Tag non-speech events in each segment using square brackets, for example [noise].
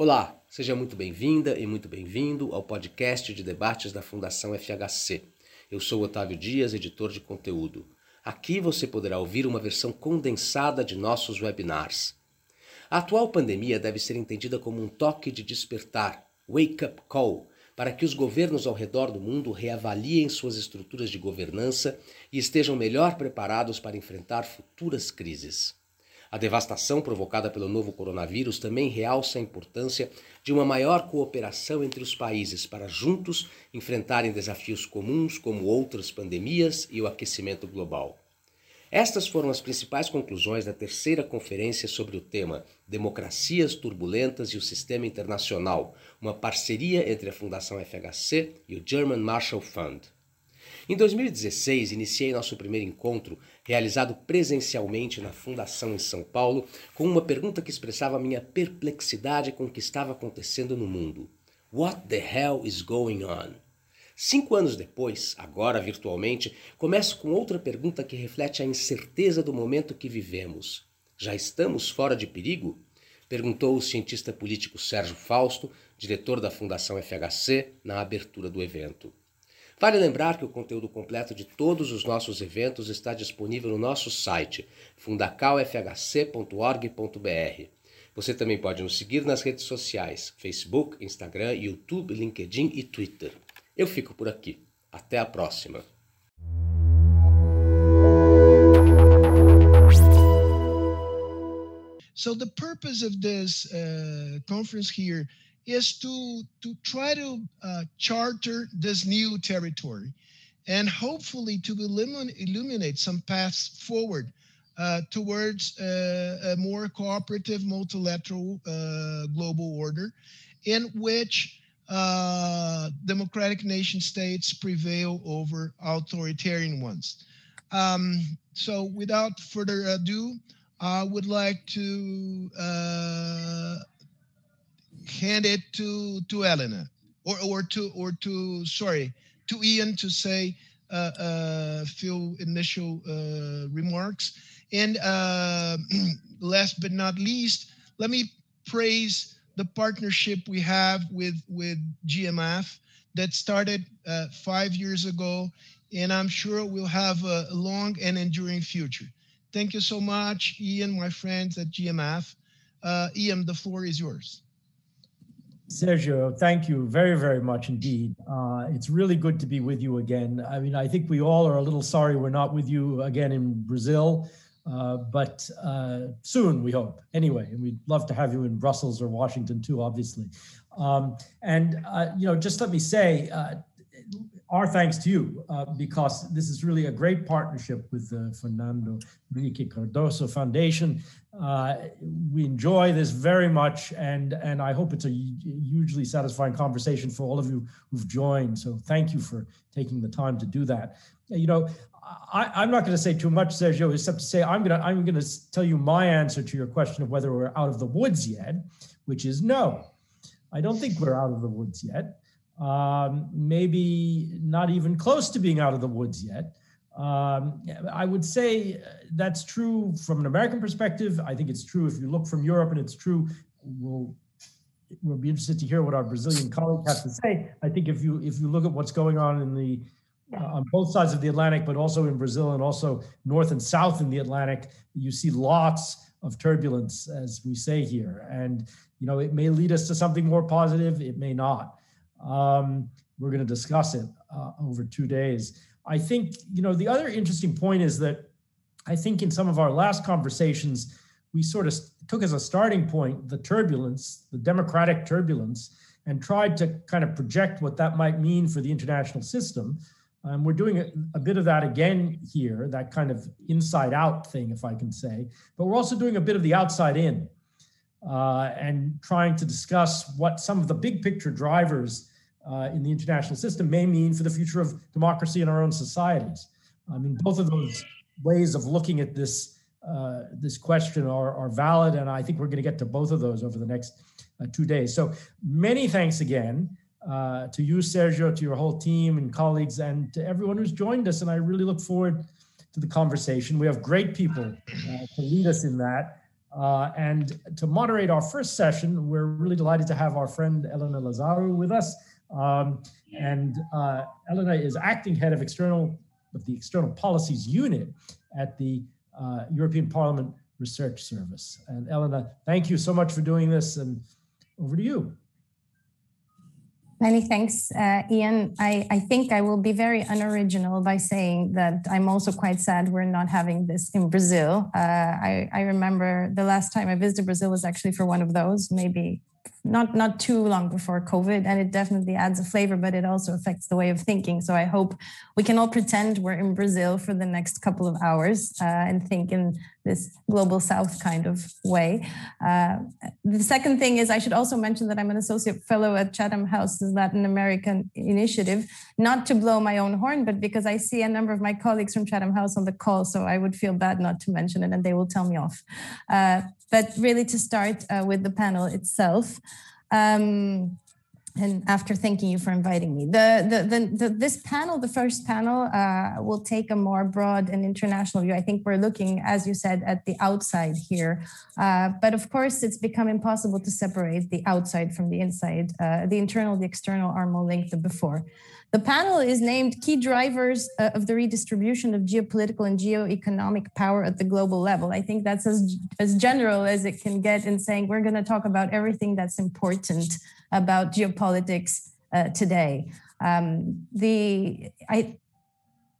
Olá, seja muito bem-vinda e muito bem-vindo ao podcast de debates da Fundação FHC. Eu sou Otávio Dias, editor de conteúdo. Aqui você poderá ouvir uma versão condensada de nossos webinars. A atual pandemia deve ser entendida como um toque de despertar, wake-up call, para que os governos ao redor do mundo reavaliem suas estruturas de governança e estejam melhor preparados para enfrentar futuras crises. A devastação provocada pelo novo coronavírus também realça a importância de uma maior cooperação entre os países para juntos enfrentarem desafios comuns como outras pandemias e o aquecimento global. Estas foram as principais conclusões da terceira conferência sobre o tema Democracias Turbulentas e o Sistema Internacional, uma parceria entre a Fundação FHC e o German Marshall Fund. Em 2016, iniciei nosso primeiro encontro, realizado presencialmente na Fundação em São Paulo, com uma pergunta que expressava minha perplexidade com o que estava acontecendo no mundo. What the hell is going on? Cinco anos depois, agora virtualmente, começo com outra pergunta que reflete a incerteza do momento que vivemos. Já estamos fora de perigo? Perguntou o cientista político Sérgio Fausto, diretor da Fundação FHC, na abertura do evento. Vale lembrar que o conteúdo completo de todos os nossos eventos está disponível no nosso site fundacalfhc.org.br. Você também pode nos seguir nas redes sociais: Facebook, Instagram, YouTube, LinkedIn e Twitter. Eu fico por aqui. Até a próxima. So the purpose of this uh, conference here is to to try to uh, charter this new territory, and hopefully to illuminate some paths forward uh, towards uh, a more cooperative, multilateral uh, global order, in which uh, democratic nation states prevail over authoritarian ones. Um, so, without further ado, I would like to uh, hand it to to Elena, or or to or to sorry to Ian to say a uh, uh, few initial uh, remarks. And uh, [clears throat] last but not least, let me praise the partnership we have with with GMF that started uh, five years ago, and I'm sure we'll have a long and enduring future. Thank you so much, Ian, my friends at GMF. Uh, Ian, the floor is yours. Sergio, thank you very, very much indeed. Uh, it's really good to be with you again. I mean, I think we all are a little sorry we're not with you again in Brazil. Uh, but uh, soon, we hope. Anyway, and we'd love to have you in Brussels or Washington too, obviously. Um, and uh, you know, just let me say, uh, our thanks to you uh, because this is really a great partnership with the Fernando Henrique Cardoso Foundation. we enjoy this very much, and and I hope it's a hugely satisfying conversation for all of you who've joined. So thank you for taking the time to do that. You know, I, am not going to say too much, Sergio, except to say I'm going to I'm going to tell you my answer to your question of whether we're out of the woods yet, which is no. I don't think we're out of the woods yet. Um, maybe not even close to being out of the woods yet. Um, I would say that's true from an American perspective. I think it's true if you look from Europe, and it's true. We'll we'll be interested to hear what our Brazilian colleagues have to say. I think if you if you look at what's going on in the uh, on both sides of the Atlantic, but also in Brazil and also north and south in the Atlantic, you see lots of turbulence, as we say here. And, you know, it may lead us to something more positive, it may not. Um, we're going to discuss it uh, over two days. I think, you know, the other interesting point is that I think in some of our last conversations, we sort of took as a starting point the turbulence, the democratic turbulence, and tried to kind of project what that might mean for the international system. Um, we're doing a, a, bit of that again here, that kind of inside out thing, if I can say. But we're also doing a bit of the outside in uh, and trying to discuss what some of the big picture drivers uh, in the international system may mean for the future of democracy in our own societies. I mean, both of those ways of looking at this uh, this question are, are valid, and I think we're going to get to both of those over the next uh, two days. So many thanks again uh, to you, Sergio, to your whole team and colleagues, and to everyone who's joined us. And I really look forward to the conversation. We have great people uh, to lead us in that. Uh, and to moderate our first session, we're really delighted to have our friend Elena Lazarou with us. Um, and uh, Elena is acting head of external of the external policies unit at the uh, European Parliament Research Service. And Elena, thank you so much for doing this, and over to you. Many thanks, uh, Ian. I, I think I will be very unoriginal by saying that I'm also quite sad we're not having this in Brazil. Uh, I, I remember the last time I visited Brazil was actually for one of those, maybe not not too long before COVID, and it definitely adds a flavor, but it also affects the way of thinking. So I hope we can all pretend we're in Brazil for the next couple of hours uh, and think in this global south kind of way. Uh, the second thing is I should also mention that I'm an associate fellow at Chatham House's Latin American Initiative, not to blow my own horn, but because I see a number of my colleagues from Chatham House on the call, so I would feel bad not to mention it, and they will tell me off. Uh, but really to start uh, with the panel itself. Um, and after thanking you for inviting me. The, the, the, the this panel, the first panel, uh, will take a more broad and international view. I think we're looking, as you said, at the outside here. Uh, but of course, it's become impossible to separate the outside from the inside. Uh, the internal, the external are more linked than before. The panel is named Key Drivers uh, of the Redistribution of Geopolitical and Geoeconomic Power at the Global Level. I think that's as, as general as it can get in saying we're going to talk about everything that's important about geopolitics uh, today. Um, the I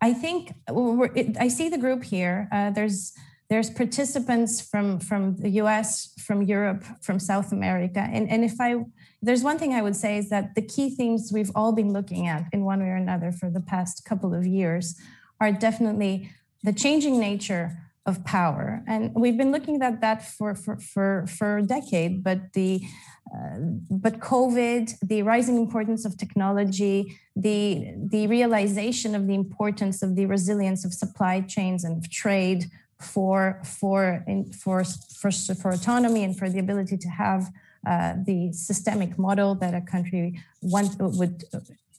I think it, I see the group here. Uh, there's there's participants from from the U.S., from Europe, from South America, and and if I there's one thing I would say is that the key themes we've all been looking at in one way or another for the past couple of years are definitely the changing nature of power. And we've been looking at that for, for, for, for a decade, but the uh, but COVID, the rising importance of technology, the, the realization of the importance of the resilience of supply chains and of trade for, for, in, for, for, for autonomy and for the ability to have uh, the systemic model that a country want, would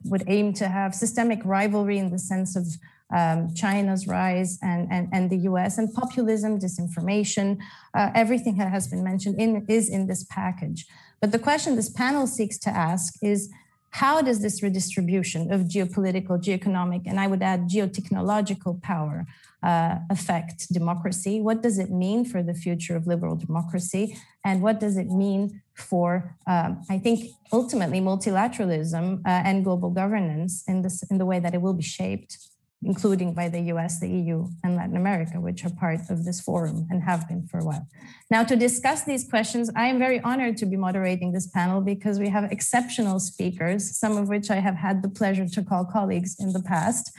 would aim to have systemic rivalry in the sense of um, China's rise and, and, and the US and populism, disinformation, uh, everything that has been mentioned in, is in this package. But the question this panel seeks to ask is how does this redistribution of geopolitical, geoeconomic, and I would add geotechnological power uh, affect democracy? What does it mean for the future of liberal democracy? And what does it mean for, um, I think, ultimately multilateralism uh, and global governance in, this, in the way that it will be shaped including by the US, the EU, and Latin America, which are part of this forum and have been for a while. Now, to discuss these questions, I am very honored to be moderating this panel because we have exceptional speakers, some of which I have had the pleasure to call colleagues in the past.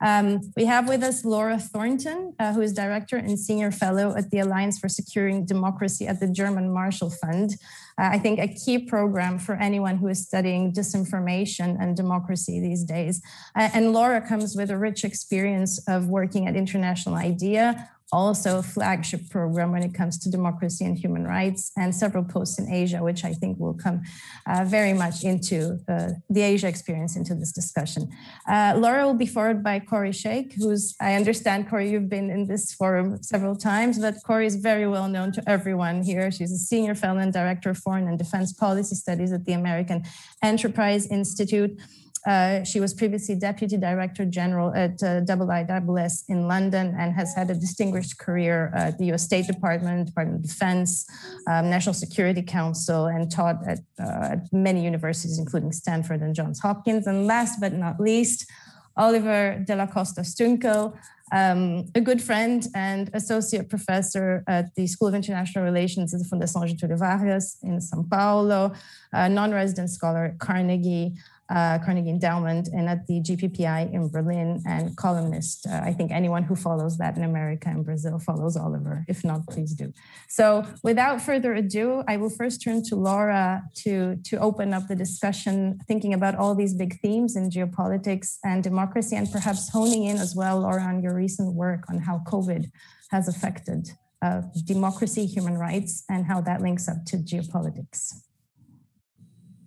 Um, we have with us Laura Thornton, uh, who is Director and Senior Fellow at the Alliance for Securing Democracy at the German Marshall Fund I think a key program for anyone who is studying disinformation and democracy these days. Uh, and Laura comes with a rich experience of working at International IDEA, also a flagship program when it comes to democracy and human rights, and several posts in Asia, which I think will come uh, very much into uh, the Asia experience into this discussion. Uh, Laura will be followed by Kori Schake, who's, I understand, Kori, you've been in this forum several times, but Kori is very well known to everyone here. She's a senior fellow and director of foreign and defense policy studies at the American Enterprise Institute. Uh, she was previously Deputy Director General at uh, IISS in London and has had a distinguished career at the US State Department, Department of Defense, um, National Security Council, and taught at, uh, at, many universities, including Stanford and Johns Hopkins. And last but not least, Oliver della Costa Stuenkel, um, a good friend and associate professor at the School of International Relations at the Fundação Getúlio Vargas in Sao Paulo, a non-resident scholar at Carnegie, uh, Carnegie Endowment and at the GPPI in Berlin and columnist. Uh, I think anyone who follows Latin America and Brazil follows Oliver. If not, please do. So without further ado, I will first turn to Laura to, to open up the discussion, thinking about all these big themes in geopolitics and democracy, and perhaps honing in as well, Laura, on your recent work on how COVID has affected uh, democracy, human rights, and how that links up to geopolitics.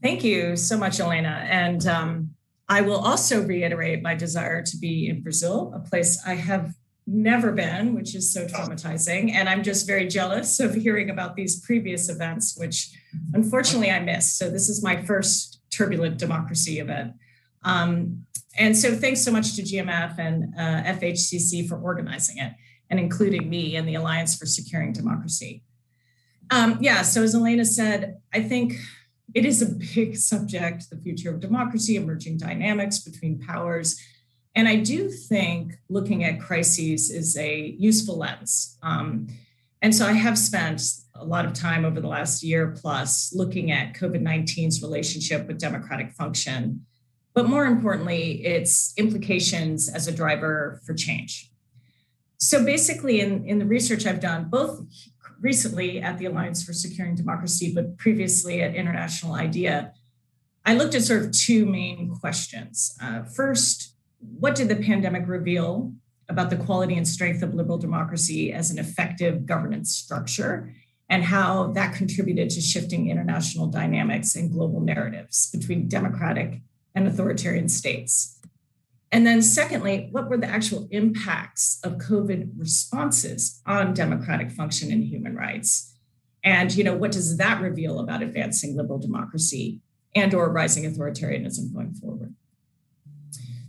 Thank you so much, Elena. And um, I will also reiterate my desire to be in Brazil, a place I have never been, which is so traumatizing. And I'm just very jealous of hearing about these previous events, which unfortunately I missed. So this is my first turbulent democracy event. Um, and so thanks so much to GMF and uh, FHCC for organizing it and including me in the Alliance for Securing Democracy. Um, yeah, so as Elena said, I think it is a big subject, the future of democracy, emerging dynamics between powers. And I do think looking at crises is a useful lens. Um, and so I have spent a lot of time over the last year plus looking at COVID 19's relationship with democratic function, but more importantly, its implications as a driver for change. So basically, in, in the research I've done, both recently at the Alliance for Securing Democracy, but previously at International IDEA, I looked at sort of two main questions. Uh, first, what did the pandemic reveal about the quality and strength of liberal democracy as an effective governance structure, and how that contributed to shifting international dynamics and global narratives between democratic and authoritarian states? And then, secondly, what were the actual impacts of COVID responses on democratic function and human rights? And you know, what does that reveal about advancing liberal democracy and or rising authoritarianism going forward?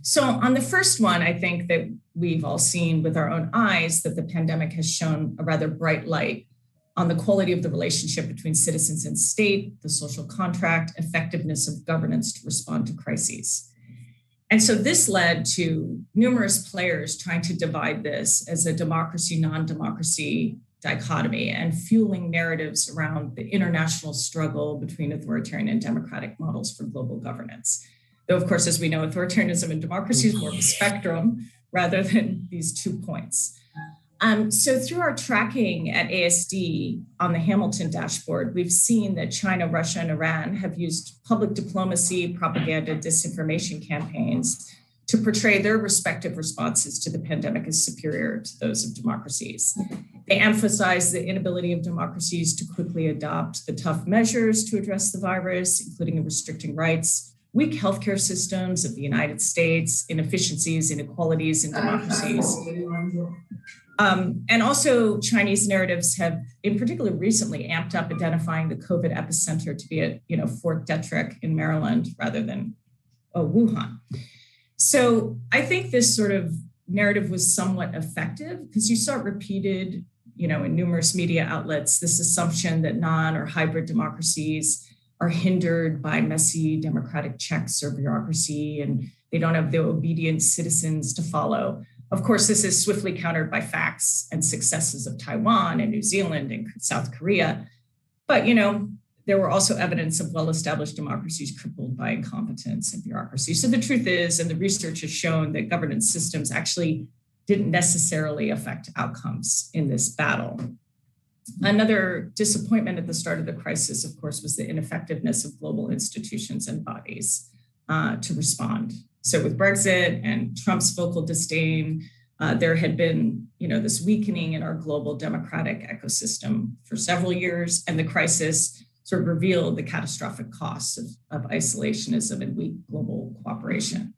So on the first one, I think that we've all seen with our own eyes that the pandemic has shown a rather bright light on the quality of the relationship between citizens and state, the social contract, effectiveness of governance to respond to crises. And so this led to numerous players trying to divide this as a democracy non democracy dichotomy and fueling narratives around the international struggle between authoritarian and democratic models for global governance. Though, of course, as we know, authoritarianism and democracy is more of a spectrum rather than these two points. Um, so through our tracking at ASD on the Hamilton dashboard, we've seen that China, Russia, and Iran have used public diplomacy, propaganda, disinformation campaigns to portray their respective responses to the pandemic as superior to those of democracies. They emphasize the inability of democracies to quickly adopt the tough measures to address the virus, including restricting rights, weak healthcare systems of the United States, inefficiencies, inequalities in democracies. Um, and also, Chinese narratives have, in particular, recently amped up identifying the COVID epicenter to be at, you know, Fort Detrick in Maryland rather than oh, Wuhan. So I think this sort of narrative was somewhat effective because you saw repeated, you know, in numerous media outlets. This assumption that non or hybrid democracies are hindered by messy democratic checks or bureaucracy, and they don't have the obedient citizens to follow. Of course, this is swiftly countered by facts and successes of Taiwan and New Zealand and South Korea. But, you know, there were also evidence of well-established democracies crippled by incompetence and bureaucracy. So the truth is, and the research has shown that governance systems actually didn't necessarily affect outcomes in this battle. Another disappointment at the start of the crisis, of course, was the ineffectiveness of global institutions and bodies uh, to respond so with Brexit and Trump's vocal disdain, uh, there had been, you know, this weakening in our global democratic ecosystem for several years, and the crisis sort of revealed the catastrophic costs of, of isolationism and weak global cooperation.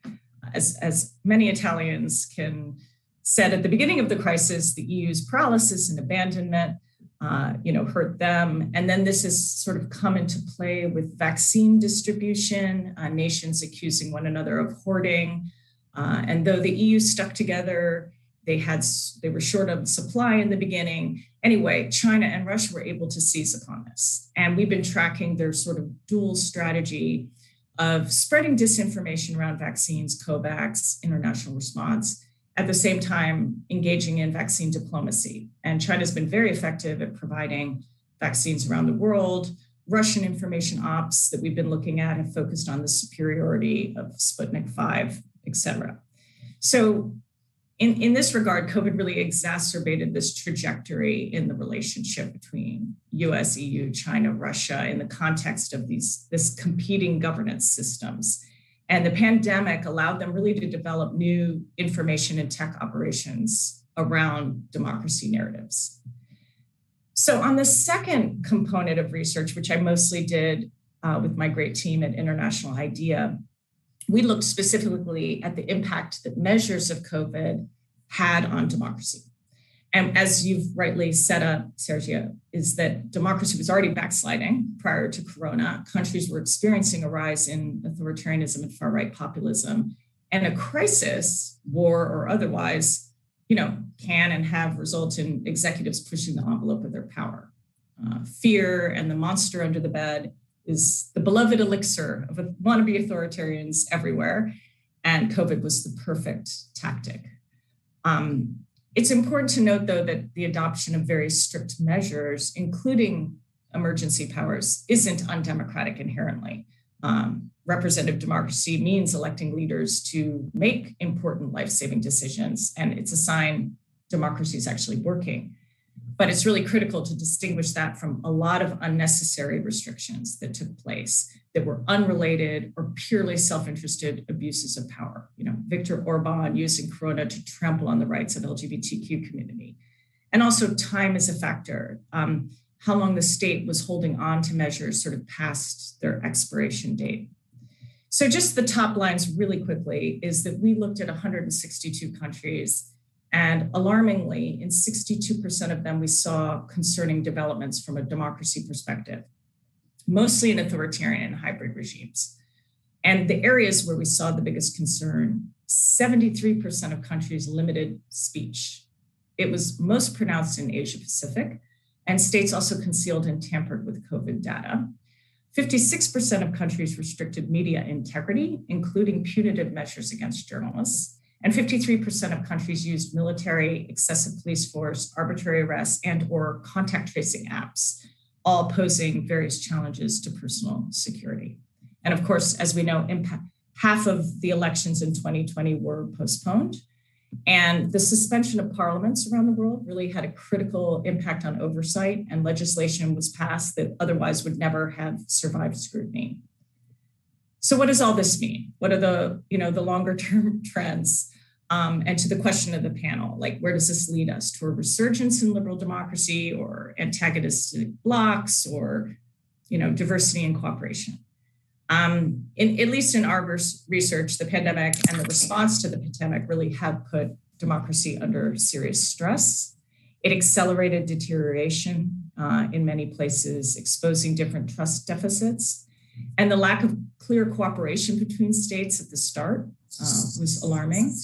As, as many Italians can said at the beginning of the crisis, the EU's paralysis and abandonment uh, you know, hurt them. And then this has sort of come into play with vaccine distribution, uh, nations accusing one another of hoarding. Uh, and though the EU stuck together, they had they were short of supply in the beginning. Anyway, China and Russia were able to seize upon this, and we've been tracking their sort of dual strategy of spreading disinformation around vaccines, COVAX, international response, at the same time engaging in vaccine diplomacy. And China's been very effective at providing vaccines around the world. Russian information ops that we've been looking at have focused on the superiority of Sputnik 5, et cetera. So, in, in this regard, COVID really exacerbated this trajectory in the relationship between US, EU, China, Russia in the context of these this competing governance systems and the pandemic allowed them really to develop new information and tech operations around democracy narratives. So, on the second component of research, which I mostly did uh, with my great team at International IDEA, we looked specifically at the impact that measures of COVID had on democracy. And as you've rightly set up, Sergio, is that democracy was already backsliding prior to Corona. Countries were experiencing a rise in authoritarianism and far right populism. And a crisis, war or otherwise, you know, can and have result in executives pushing the envelope of their power. Uh, fear and the monster under the bed is the beloved elixir of wannabe authoritarians everywhere. And COVID was the perfect tactic. Um, it's important to note, though, that the adoption of very strict measures, including emergency powers, isn't undemocratic inherently. Um, representative democracy means electing leaders to make important life saving decisions, and it's a sign democracy is actually working. But it's really critical to distinguish that from a lot of unnecessary restrictions that took place that were unrelated or purely self-interested abuses of power. You know, Viktor Orban using Corona to trample on the rights of LGBTQ community. And also time is a factor. Um, how long the state was holding on to measures sort of past their expiration date. So just the top lines really quickly is that we looked at 162 countries and alarmingly, in 62% of them, we saw concerning developments from a democracy perspective mostly in authoritarian and hybrid regimes. And the areas where we saw the biggest concern 73% of countries limited speech. It was most pronounced in Asia Pacific, and states also concealed and tampered with COVID data. 56% of countries restricted media integrity, including punitive measures against journalists. And 53% of countries used military, excessive police force, arbitrary arrests, and or contact tracing apps all posing various challenges to personal security. And of course, as we know, impact, half of the elections in 2020 were postponed. And the suspension of parliaments around the world really had a critical impact on oversight, and legislation was passed that otherwise would never have survived scrutiny. So, what does all this mean? What are the, you know, the longer term [laughs] trends? Um, and to the question of the panel, like where does this lead us to a resurgence in liberal democracy or antagonistic blocks or, you know, diversity and cooperation? Um, in, at least in our research, the pandemic and the response to the pandemic really have put democracy under serious stress. It accelerated deterioration uh, in many places, exposing different trust deficits. And the lack of clear cooperation between states at the start uh, was alarming.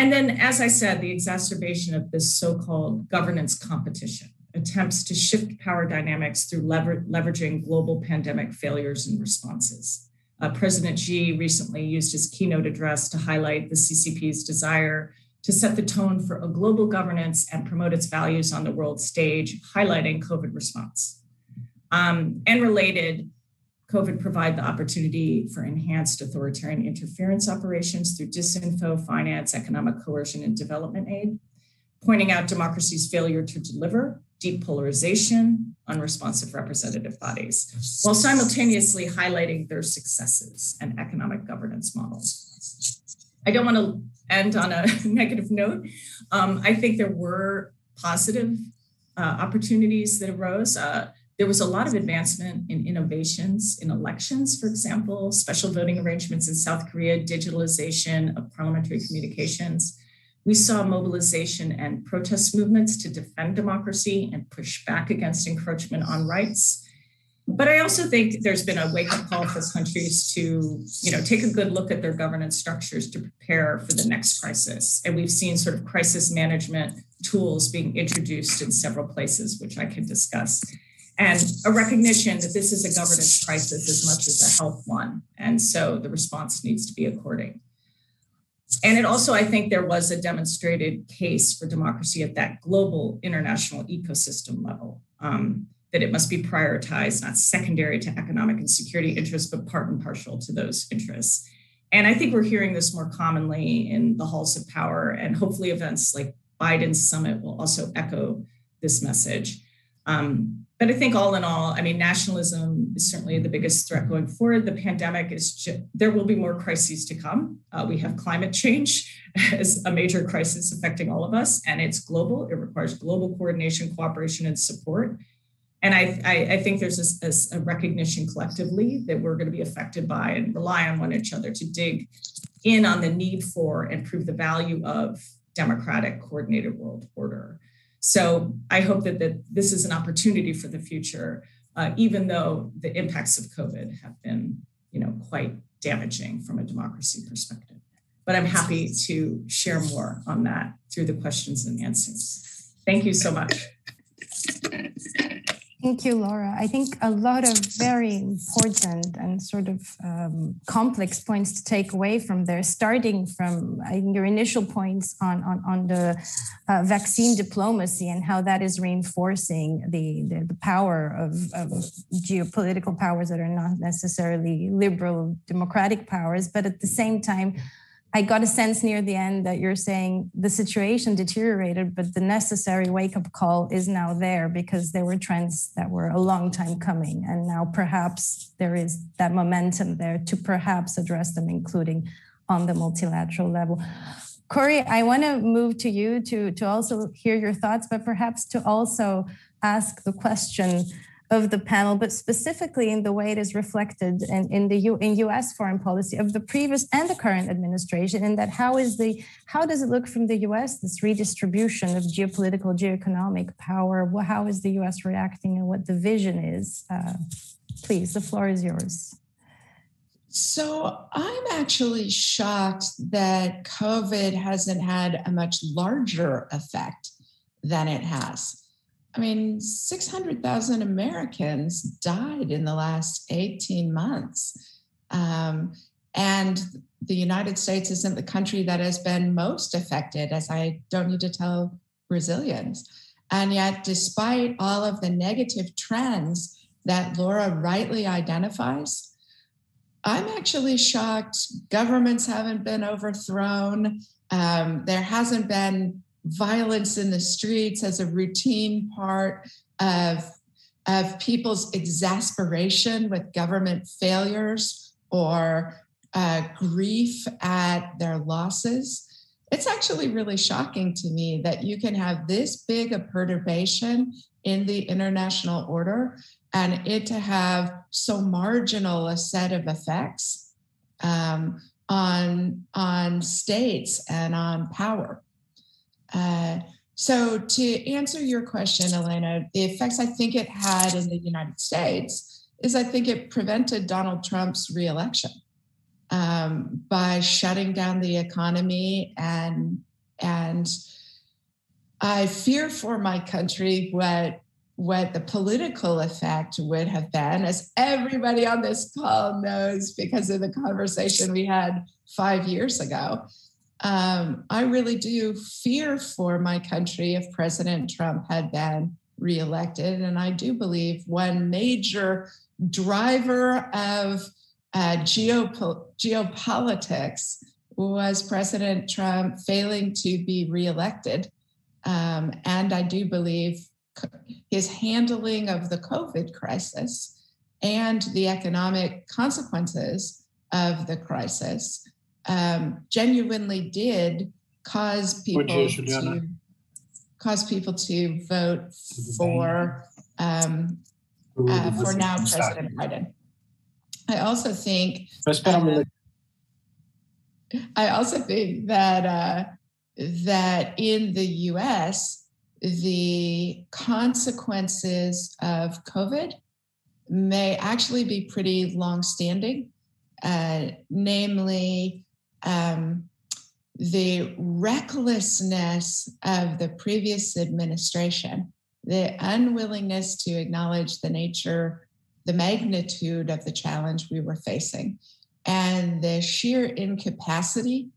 And then, as I said, the exacerbation of this so called governance competition, attempts to shift power dynamics through lever- leveraging global pandemic failures and responses. Uh, President Xi recently used his keynote address to highlight the CCP's desire to set the tone for a global governance and promote its values on the world stage, highlighting COVID response. Um, and related, COVID provide the opportunity for enhanced authoritarian interference operations through disinfo, finance, economic coercion, and development aid, pointing out democracy's failure to deliver, deep polarization, unresponsive representative bodies, while simultaneously highlighting their successes and economic governance models. I don't want to end on a [laughs] negative note. Um, I think there were positive uh, opportunities that arose. Uh, there was a lot of advancement in innovations in elections, for example, special voting arrangements in South Korea, digitalization of parliamentary communications. We saw mobilization and protest movements to defend democracy and push back against encroachment on rights. But I also think there's been a wake up call for countries to, you know, take a good look at their governance structures to prepare for the next crisis. And we've seen sort of crisis management tools being introduced in several places, which I can discuss and a recognition that this is a governance crisis as much as a health one. And so the response needs to be according. And it also, I think, there was a demonstrated case for democracy at that global international ecosystem level, um, that it must be prioritized, not secondary to economic and security interests, but part and partial to those interests. And I think we're hearing this more commonly in the halls of power, and hopefully events like Biden's summit will also echo this message. Um, but I think all in all, I mean, nationalism is certainly the biggest threat going forward. The pandemic is, just, there will be more crises to come. Uh, we have climate change [laughs] as a major crisis affecting all of us, and it's global. It requires global coordination, cooperation, and support. And I, I, I think there's a, a recognition collectively that we're going to be affected by and rely on one another to dig in on the need for and prove the value of democratic coordinated world order. So I hope that, that this is an opportunity for the future, uh, even though the impacts of COVID have been, you know, quite damaging from a democracy perspective. But I'm happy to share more on that through the questions and answers. Thank you so much. Thank you, Laura. I think a lot of very important and sort of um, complex points to take away from there, starting from I your initial points on, on, on the uh, vaccine diplomacy and how that is reinforcing the, the, the power of, of geopolitical powers that are not necessarily liberal democratic powers, but at the same time, I got a sense near the end that you're saying the situation deteriorated, but the necessary wake up call is now there because there were trends that were a long time coming. And now perhaps there is that momentum there to perhaps address them, including on the multilateral level. Kori, I want to move to you to, to also hear your thoughts, but perhaps to also ask the question of the panel, but specifically in the way it is reflected in, in the U, in U.S. foreign policy of the previous and the current administration. In that, how is the how does it look from the U.S. this redistribution of geopolitical, geoeconomic power? How is the U.S. reacting, and what the vision is? Uh, please, the floor is yours. So I'm actually shocked that COVID hasn't had a much larger effect than it has. I mean, 600,000 Americans died in the last 18 months. Um, and the United States isn't the country that has been most affected, as I don't need to tell Brazilians. And yet, despite all of the negative trends that Laura rightly identifies, I'm actually shocked governments haven't been overthrown. Um, there hasn't been violence in the streets as a routine part of, of people's exasperation with government failures or uh, grief at their losses. It's actually really shocking to me that you can have this big a perturbation in the international order and it to have so marginal a set of effects um, on, on states and on power. Uh, so, to answer your question, Elena, the effects I think it had in the United States is I think it prevented Donald Trump's reelection um, by shutting down the economy and and I fear for my country what what the political effect would have been, as everybody on this call knows because of the conversation we had five years ago um, I really do fear for my country if President Trump had been reelected. And I do believe one major driver of uh, geopo- geopolitics was President Trump failing to be reelected. Um, and I do believe his handling of the COVID crisis and the economic consequences of the crisis um, genuinely did cause people to cause people to vote for um, uh, for now President Biden. I also think. Uh, I also think that uh, that in the U.S. the consequences of COVID may actually be pretty long-standing, uh, namely um, the recklessness of the previous administration, the unwillingness to acknowledge the nature, the magnitude of the challenge we were facing, and the sheer incapacity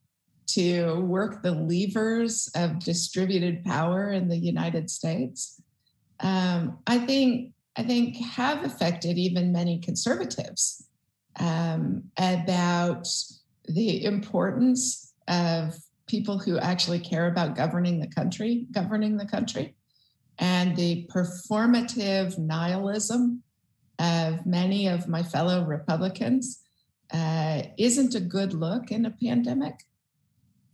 to work the levers of distributed power in the United States, um, I think I think have affected even many conservatives um, about the importance of people who actually care about governing the country, governing the country, and the performative nihilism of many of my fellow Republicans uh, isn't a good look in a pandemic.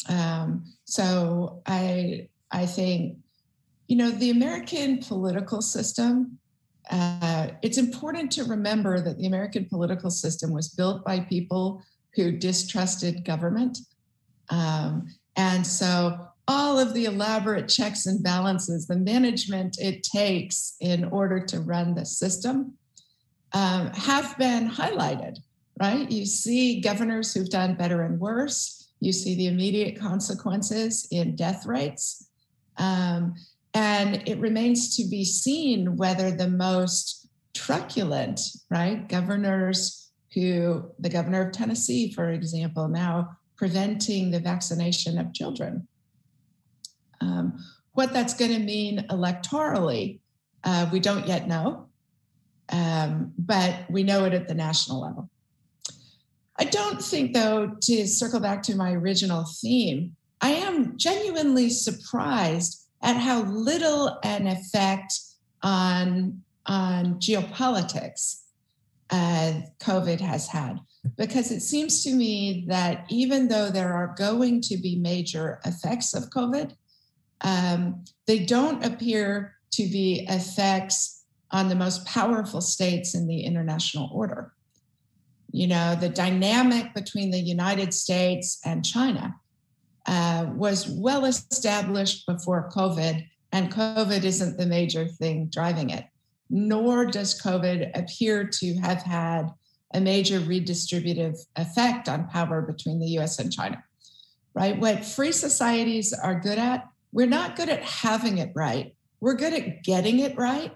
Um, so I I think you know the American political system. Uh, it's important to remember that the American political system was built by people who distrusted government. Um, and so all of the elaborate checks and balances, the management it takes in order to run the system um, have been highlighted, right? You see governors who've done better and worse. You see the immediate consequences in death rates. Um, and it remains to be seen whether the most truculent, right, governors who, the governor of Tennessee, for example, now preventing the vaccination of children, um, what that's going to mean electorally, uh, we don't yet know, um, but we know it at the national level. I don't think, though, to circle back to my original theme, I am genuinely surprised at how little an effect on, on geopolitics uh, COVID has had. Because it seems to me that even though there are going to be major effects of COVID, um, they don't appear to be effects on the most powerful states in the international order. You know, the dynamic between the United States and China uh, was well established before COVID, and COVID isn't the major thing driving it, nor does COVID appear to have had a major redistributive effect on power between the US and China. Right? What free societies are good at we're not good at having it right. We're good at getting it right.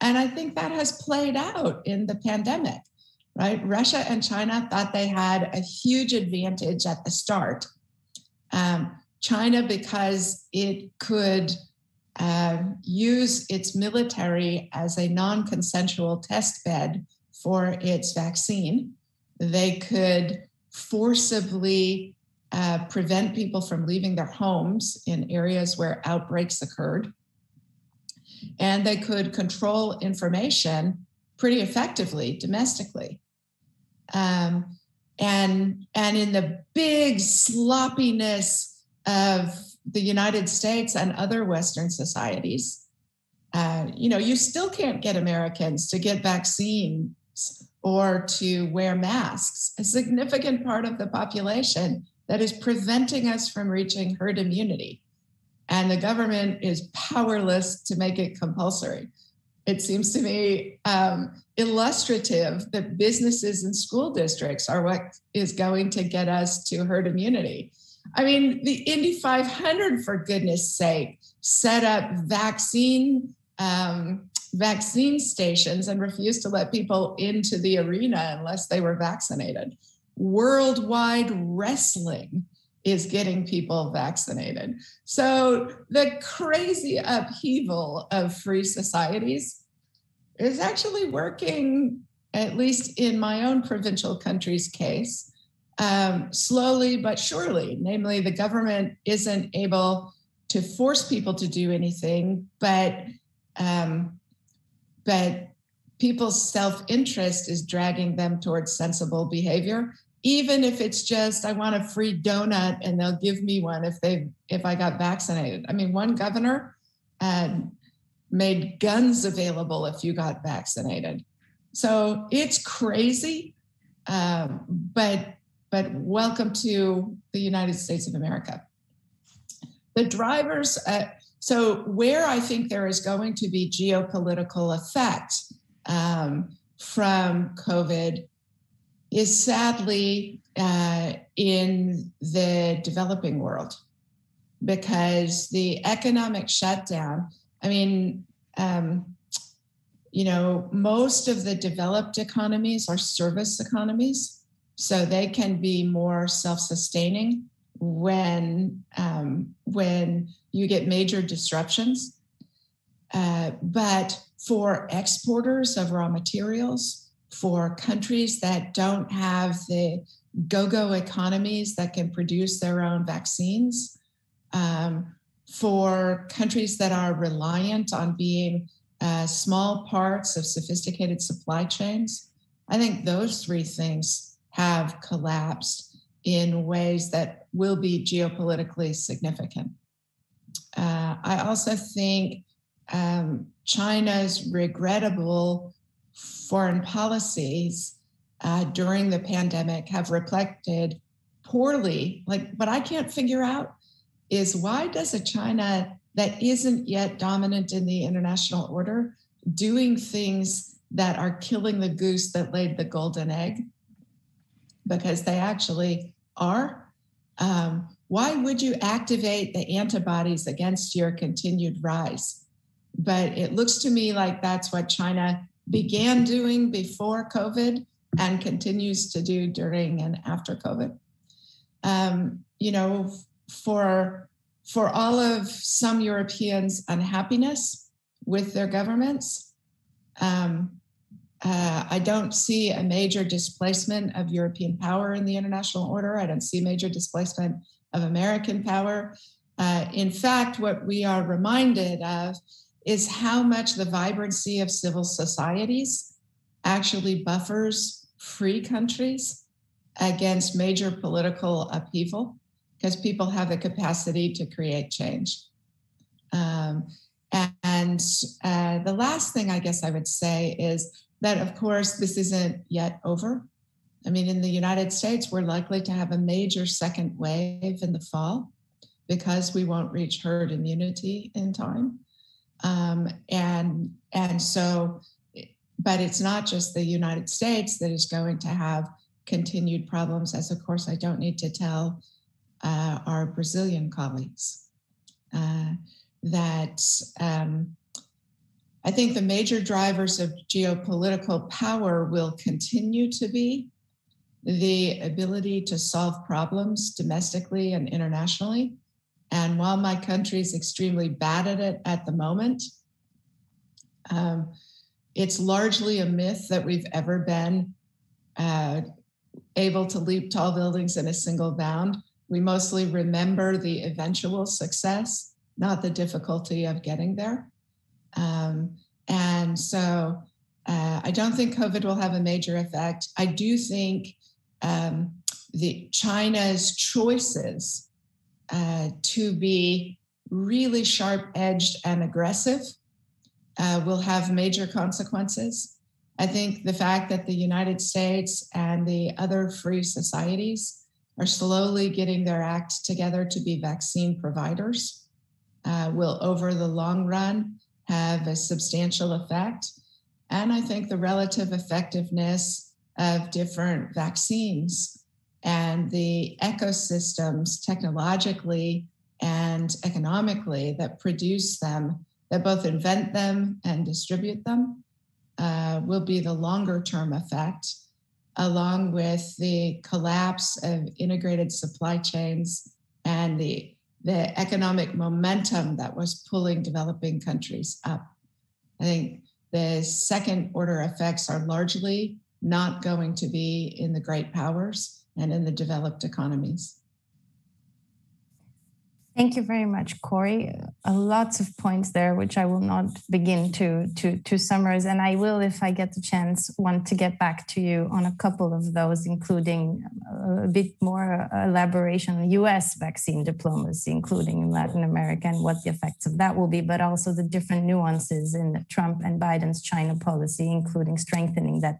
And I think that has played out in the pandemic, right? Russia and China thought they had a huge advantage at the start. Um, China, because it could uh, use its military as a non consensual test bed for its vaccine, they could forcibly uh, prevent people from leaving their homes in areas where outbreaks occurred. And they could control information pretty effectively domestically. Um, and, and in the big sloppiness of the United States and other Western societies, uh, you know, you still can't get Americans to get vaccines or to wear masks. A significant part of the population that is preventing us from reaching herd immunity. And the government is powerless to make it compulsory. It seems to me um, illustrative that businesses and school districts are what is going to get us to herd immunity. I mean, the Indy 500, for goodness sake, set up vaccine um, vaccine stations and refused to let people into the arena unless they were vaccinated worldwide wrestling is getting people vaccinated. So the crazy upheaval of free societies is actually working, at least in my own provincial country's case, um, slowly but surely. Namely, the government isn't able to force people to do anything, but um, but people's self-interest is dragging them towards sensible behavior even if it's just I want a free donut and they'll give me one if they if I got vaccinated. I mean, one governor had made guns available if you got vaccinated. So it's crazy, um, but but welcome to the United States of America. The drivers. Uh, so where I think there is going to be geopolitical effect um, from COVID is sadly uh, in the developing world because the economic shutdown, I mean, um, you know, most of the developed economies are service economies, so they can be more self-sustaining when um, when you get major disruptions. Uh, but for exporters of raw materials, for countries that don't have the go go economies that can produce their own vaccines, um, for countries that are reliant on being uh, small parts of sophisticated supply chains. I think those three things have collapsed in ways that will be geopolitically significant. Uh, I also think um, China's regrettable foreign policies uh, during the pandemic have reflected poorly. Like, what I can't figure out is why does a China that isn't yet dominant in the international order doing things that are killing the goose that laid the golden egg? Because they actually are. Um, why would you activate the antibodies against your continued rise? But it looks to me like that's what China began doing before COVID and continues to do during and after COVID. Um, you know, for for all of some Europeans' unhappiness with their governments, um, uh, I don't see a major displacement of European power in the international order. I don't see major displacement of American power. Uh, in fact, what we are reminded of is how much the vibrancy of civil societies actually buffers free countries against major political upheaval because people have the capacity to create change. Um, and uh, the last thing I guess I would say is that, of course, this isn't yet over. I mean, in the United States, we're likely to have a major second wave in the fall because we won't reach herd immunity in time. Um, and and so, but it's not just the United States that is going to have continued problems, as of course I don't need to tell uh, our Brazilian colleagues uh, that um, I think the major drivers of geopolitical power will continue to be the ability to solve problems domestically and internationally. And while my country is extremely bad at it at the moment, um, it's largely a myth that we've ever been uh, able to leap tall buildings in a single bound. We mostly remember the eventual success, not the difficulty of getting there. Um, and so uh, I don't think COVID will have a major effect. I do think um, the China's choices uh, to be really sharp edged and aggressive uh, will have major consequences. I think the fact that the United States and the other free societies are slowly getting their act together to be vaccine providers uh, will, over the long run, have a substantial effect. And I think the relative effectiveness of different vaccines and the ecosystems technologically and economically that produce them, that both invent them and distribute them, uh, will be the longer term effect, along with the collapse of integrated supply chains and the the economic momentum that was pulling developing countries up. I think the second order effects are largely not going to be in the great powers and in the developed economies. Thank you very much, Kori. Uh, lots of points there, which I will not begin to, to, to summarize. And I will, if I get the chance, want to get back to you on a couple of those, including a bit more elaboration on US vaccine diplomacy, including in Latin America, and what the effects of that will be, but also the different nuances in Trump and Biden's China policy, including strengthening that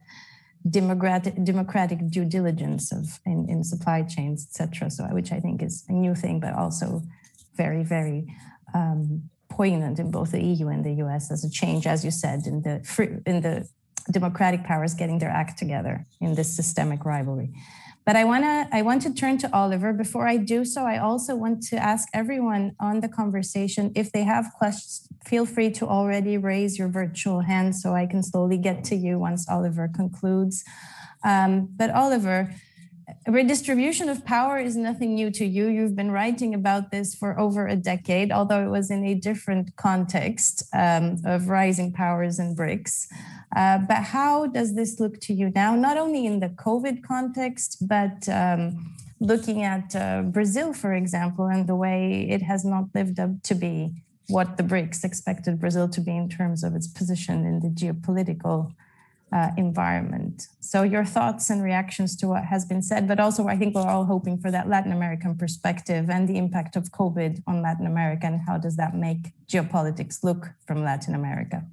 democratic democratic due diligence of in, in supply chains, etc. So, which I think is a new thing, but also very, very um, poignant in both the EU and the US as a change, as you said, in the in the democratic powers getting their act together in this systemic rivalry. But I want to I want to turn to Oliver. Before I do so, I also want to ask everyone on the conversation if they have questions. Feel free to already raise your virtual hand so I can slowly get to you once Oliver concludes. Um, but Oliver, redistribution of power is nothing new to you. You've been writing about this for over a decade, although it was in a different context um, of rising powers and BRICS. Uh, but how does this look to you now, not only in the COVID context, but um, looking at uh, Brazil, for example, and the way it has not lived up to be what the BRICS expected Brazil to be in terms of its position in the geopolitical uh, environment. So, your thoughts and reactions to what has been said, but also I think we're all hoping for that Latin American perspective and the impact of COVID on Latin America and how does that make geopolitics look from Latin America?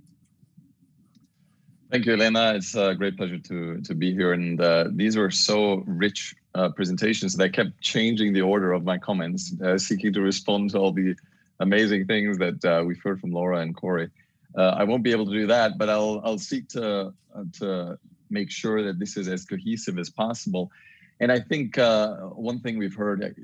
Thank you, Elena. It's a great pleasure to to be here. And uh, these were so rich uh, presentations that I kept changing the order of my comments, uh, seeking to respond to all the amazing things that uh, we've heard from Laura and Kori. Uh, I won't be able to do that, but I'll I'll seek to uh, to make sure that this is as cohesive as possible. And I think one thing we've heard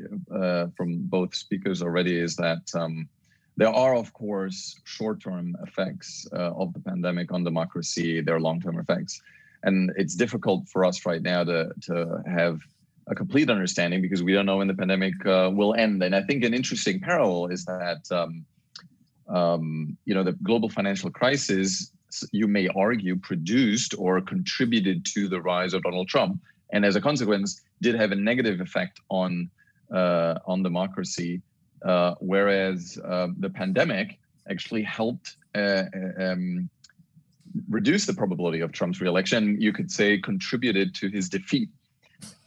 from both speakers already is that. Um, there are, of course, short-term effects uh, of the pandemic on democracy. There are long-term effects, and it's difficult for us right now to to have a complete understanding because we don't know when the pandemic uh, will end. And I think an interesting parallel is that um, um, you know the global financial crisis, you may argue, produced or contributed to the rise of Donald Trump, and as a consequence, did have a negative effect on uh, on democracy uh, whereas uh, the pandemic actually helped uh, um, reduce the probability of Trump's reelection. You could say contributed to his defeat,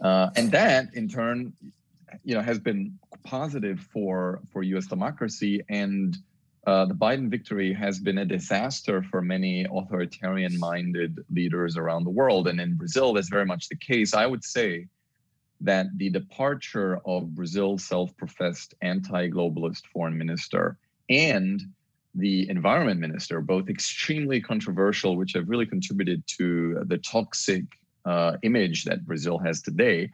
uh, and that in turn, you know, has been positive for for U.S. democracy. And uh, the Biden victory has been a disaster for many authoritarian-minded leaders around the world. And in Brazil, that's very much the case. I would say that the departure of Brazil's self professed anti globalist foreign minister and the environment minister, both extremely controversial, which have really contributed to the toxic uh, image that Brazil has today,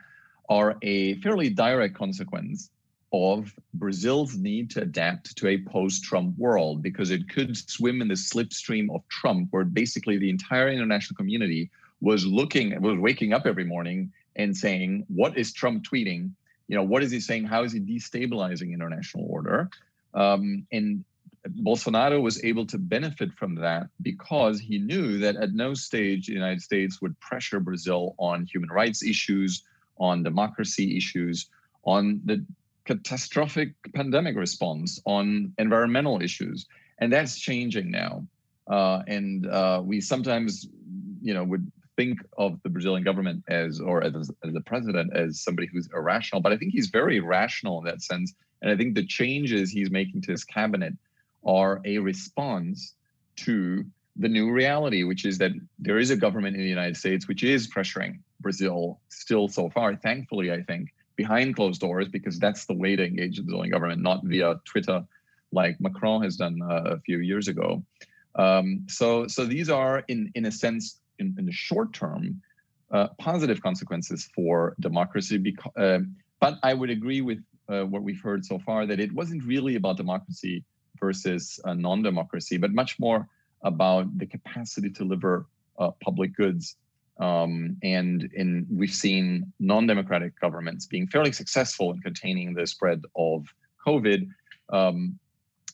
are a fairly direct consequence of Brazil's need to adapt to a post Trump world because it could swim in the slipstream of Trump, where basically the entire international community was looking, was waking up every morning and saying, what is Trump tweeting? You know, what is he saying? How is he destabilizing international order? Um, and Bolsonaro was able to benefit from that because he knew that at no stage the United States would pressure Brazil on human rights issues, on democracy issues, on the catastrophic pandemic response, on environmental issues. And that's changing now. Uh, and uh, we sometimes, you know, would think of the Brazilian government as, or as, as the president, as somebody who's irrational, but I think he's very rational in that sense. And I think the changes he's making to his cabinet are a response to the new reality, which is that there is a government in the United States which is pressuring Brazil still so far, thankfully, I think, behind closed doors, because that's the way to engage the Brazilian government, not via Twitter like Macron has done uh, a few years ago. Um, so, so these are, in in a sense, in, in the short term uh, positive consequences for democracy. Because, uh, but I would agree with uh, what we've heard so far that it wasn't really about democracy versus non-democracy, but much more about the capacity to deliver uh, public goods. Um, and in we've seen non-democratic governments being fairly successful in containing the spread of COVID. Um,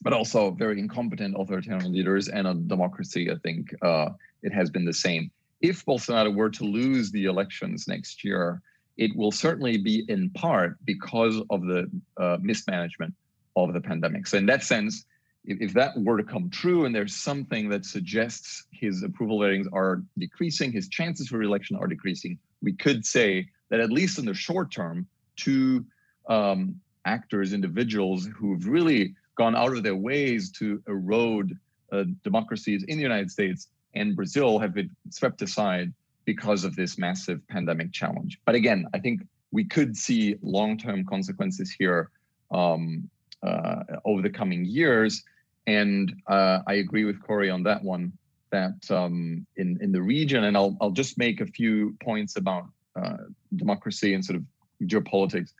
but also very incompetent authoritarian leaders and a democracy, I think, uh, it has been the same. If Bolsonaro were to lose the elections next year, it will certainly be in part because of the uh, mismanagement of the pandemic. So, in that sense, if, that were to come true and there's something that suggests his approval ratings are decreasing, his chances for reelection are decreasing, we could say that at least in the short term, two um, actors, individuals who've really gone out of their ways to erode uh, democracies in the United States and Brazil have been swept aside because of this massive pandemic challenge. But again, I think we could see long-term consequences here um, uh, over the coming years. And uh, I agree with Kori on that one. That um, in in the region, and I'll I'll just make a few points about uh, democracy and sort of geopolitics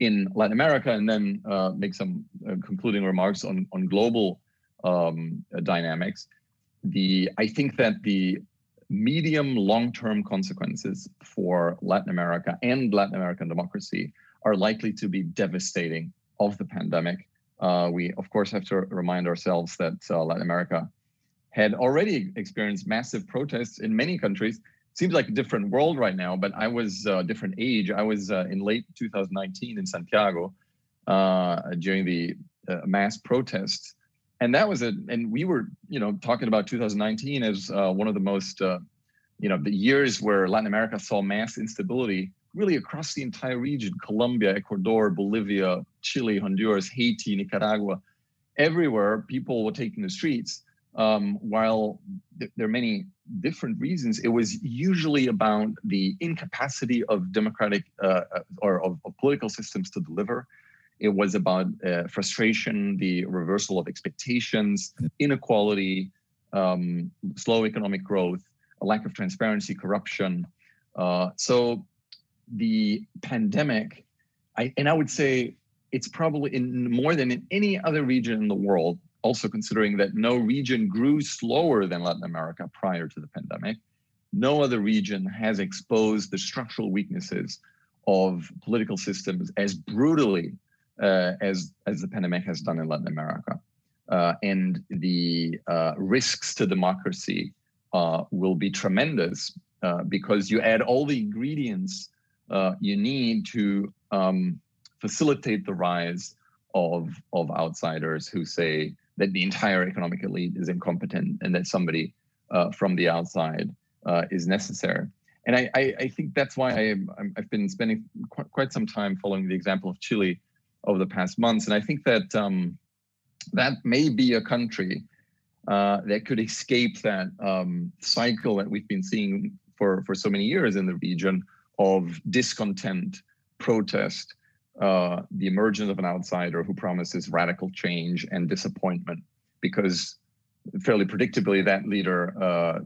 in Latin America, and then uh, make some uh, concluding remarks on on global um, dynamics the I think that the medium long-term consequences for Latin America and Latin American democracy are likely to be devastating of the pandemic. Uh, we of course have to remind ourselves that uh, Latin America had already experienced massive protests in many countries. Seems like a different world right now, but I was a uh, different age. I was uh, in late 2019 in Santiago uh, during the uh, mass protests and that was it and we were you know talking about 2019 as uh, one of the most uh, you know the years where latin america saw mass instability really across the entire region colombia ecuador bolivia chile honduras haiti nicaragua everywhere people were taking the streets um, while th- there are many different reasons, it was usually about the incapacity of democratic uh, uh, or of, of, political systems to deliver. It was about uh, frustration, the reversal of expectations, inequality, um, slow economic growth, a lack of transparency, corruption. Uh, so the pandemic, I, and I would say it's probably in more than in any other region in the world, also considering that no region grew slower than Latin America prior to the pandemic. No other region has exposed the structural weaknesses of political systems as brutally uh, as, as the pandemic has done in Latin America. Uh, and the uh, risks to democracy uh, will be tremendous uh, because you add all the ingredients uh, you need to um, facilitate the rise of, of outsiders who say, that the entire economic elite is incompetent and that somebody uh, from the outside uh, is necessary. And I, I, I, think that's why I, have been spending quite, quite some time following the example of Chile over the past months. And I think that um, that may be a country uh, that could escape that um, cycle that we've been seeing for, for so many years in the region of discontent, protest, uh, the emergence of an outsider who promises radical change and disappointment because fairly predictably that leader uh,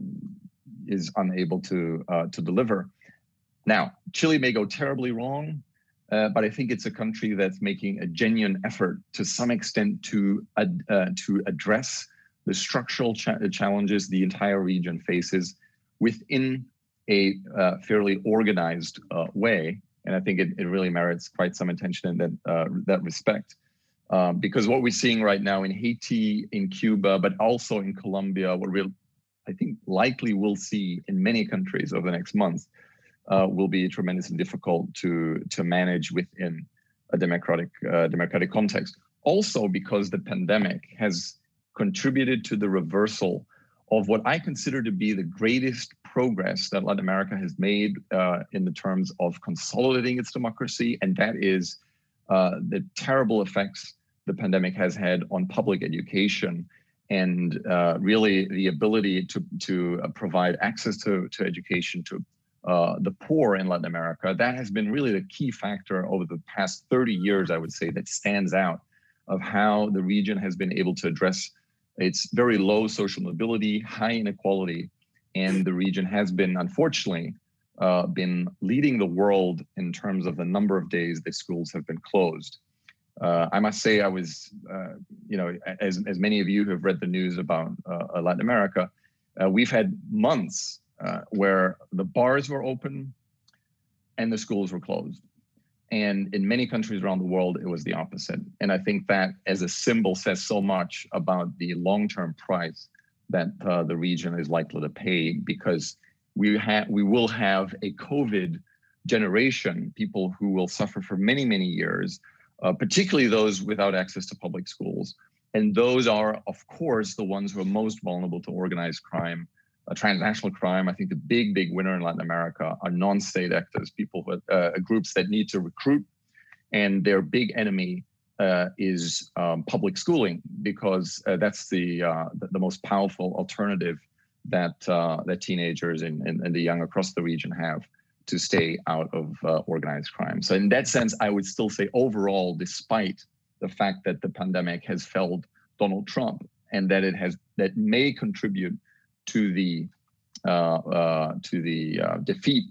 is unable to uh, to deliver. Now, Chile may go terribly wrong, uh, but I think it's a country that's making a genuine effort to some extent to uh, to address the structural cha- challenges the entire region faces within a fairly organized way and I think it, it really merits quite some attention in that uh, that respect. Um, because what we're seeing right now in Haiti, in Cuba, but also in Colombia, what we'll, I think, likely will see in many countries over the next months, uh, will be tremendously difficult to to manage within a democratic uh, democratic context. Also, because the pandemic has contributed to the reversal of what I consider to be the greatest progress that Latin America has made uh, in the terms of consolidating its democracy, and that is uh, the terrible effects the pandemic has had on public education and uh, really the ability to, to uh, provide access to, to education to uh, the poor in Latin America. That has been really the key factor over the past 30 years, I would say, that stands out of how the region has been able to address it's very low social mobility, high inequality, and the region has been, unfortunately, uh, been leading the world in terms of the number of days that schools have been closed. Uh, I must say, I was, uh, you know, as, as many of you who have read the news about uh, Latin America, uh, we've had months uh, where the bars were open and the schools were closed. And in many countries around the world, it was the opposite. And I think that as a symbol says so much about the long term price that uh, the region is likely to pay because we, have we will have a COVID generation, people who will suffer for many, many years, uh, particularly those without access to public schools. And those are, of course, the ones who are most vulnerable to organized crime uh, transnational crime. I think the big, big winner in Latin America are non-state actors, people uh, groups that need to recruit, and their big enemy uh, is um, public schooling because uh, that's the, uh, the, the most powerful alternative that uh, that teenagers and, and, and, the young across the region have to stay out of organized crime. So in that sense, I would still say overall, despite the fact that the pandemic has felled Donald Trump and that it has that may contribute to the uh, uh, to the uh, defeat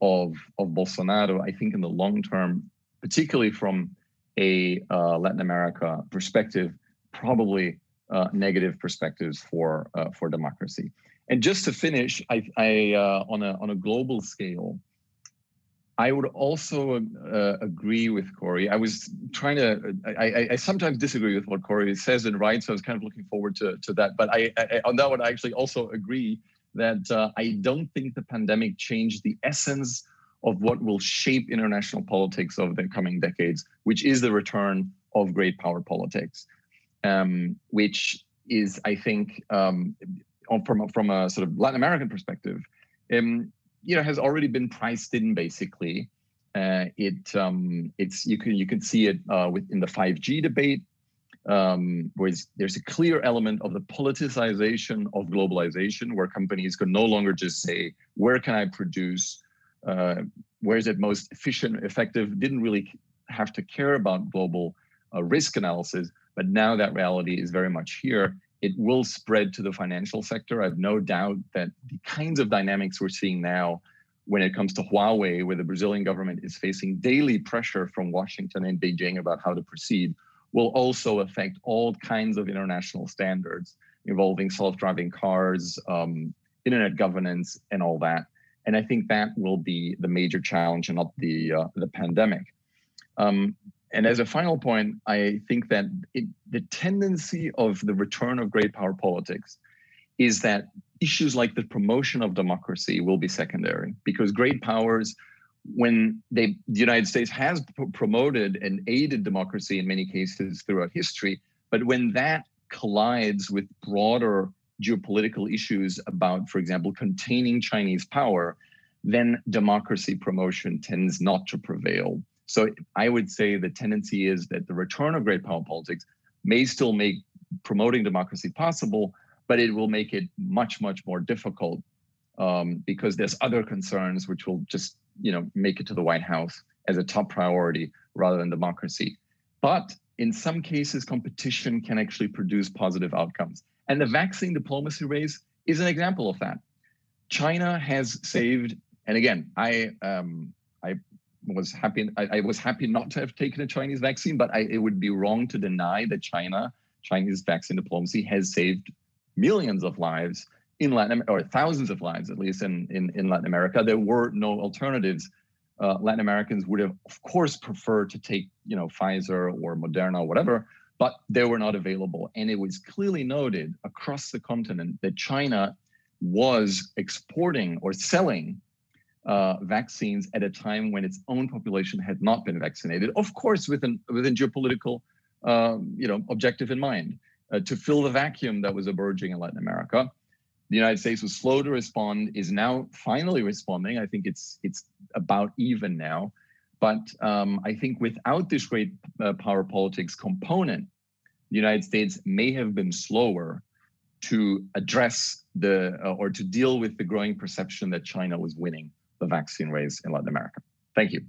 of of Bolsonaro, I think in the long term, particularly from a Latin America perspective, probably negative perspectives for for democracy. And just to finish, I, I on a on a global scale, I would also uh, agree with Kori. I was trying to. I, I, sometimes disagree with what Kori says and writes. So I was kind of looking forward to, to that. But I, I on that one, I actually also agree that uh, I don't think the pandemic changed the essence of what will shape international politics of the coming decades, which is the return of great power politics, um, which is, I think, um, from from a sort of Latin American perspective. Um, you know has already been priced in basically. Uh, it um, it's you can you can see it uh, within the 5G debate. um, whereas there's a clear element of the politicization of globalization, where companies can no longer just say, "Where can I produce? Uh, where is it most efficient, effective?" Didn't really have to care about global uh, risk analysis, but now that reality is very much here. It will spread to the financial sector. I have no doubt that the kinds of dynamics we're seeing now when it comes to Huawei, where the Brazilian government is facing daily pressure from Washington and Beijing about how to proceed, will also affect all kinds of international standards involving self-driving cars, um, internet governance, and all that. And I think that will be the major challenge and not the uh, the pandemic. Um, and as a final point, I think that it, the tendency of the return of great power politics is that issues like the promotion of democracy will be secondary because great powers when they the united states has p- promoted and aided democracy in many cases throughout history but when that collides with broader geopolitical issues about for example containing chinese power then democracy promotion tends not to prevail so i would say the tendency is that the return of great power politics may still make promoting democracy possible but it will make it much much more difficult um, because there's other concerns which will just you know make it to the White House as a top priority rather than democracy. But in some cases, competition can actually produce positive outcomes. And the vaccine diplomacy race is an example of that. China has saved, and again, I um, I was happy I, I, was happy not to have taken a Chinese vaccine, but I, it would be wrong to deny that China Chinese vaccine diplomacy has saved millions of lives in Latin or thousands of lives at least in, in, in Latin America. There were no alternatives. Uh, Latin Americans would have, of course, preferred to take, you know, Pfizer or Moderna or whatever, but they were not available. And it was clearly noted across the continent that China was exporting or selling uh, vaccines at a time when its own population had not been vaccinated. Of course, within within geopolitical, um, you know, objective in mind, uh, to fill the vacuum that was emerging in Latin America. The United States was slow to respond, is now finally responding. I think it's it's about even now. But um, I think without this great uh, power politics component, the United States may have been slower to address the uh, or to deal with the growing perception that China was winning the vaccine race in Latin America. Thank you.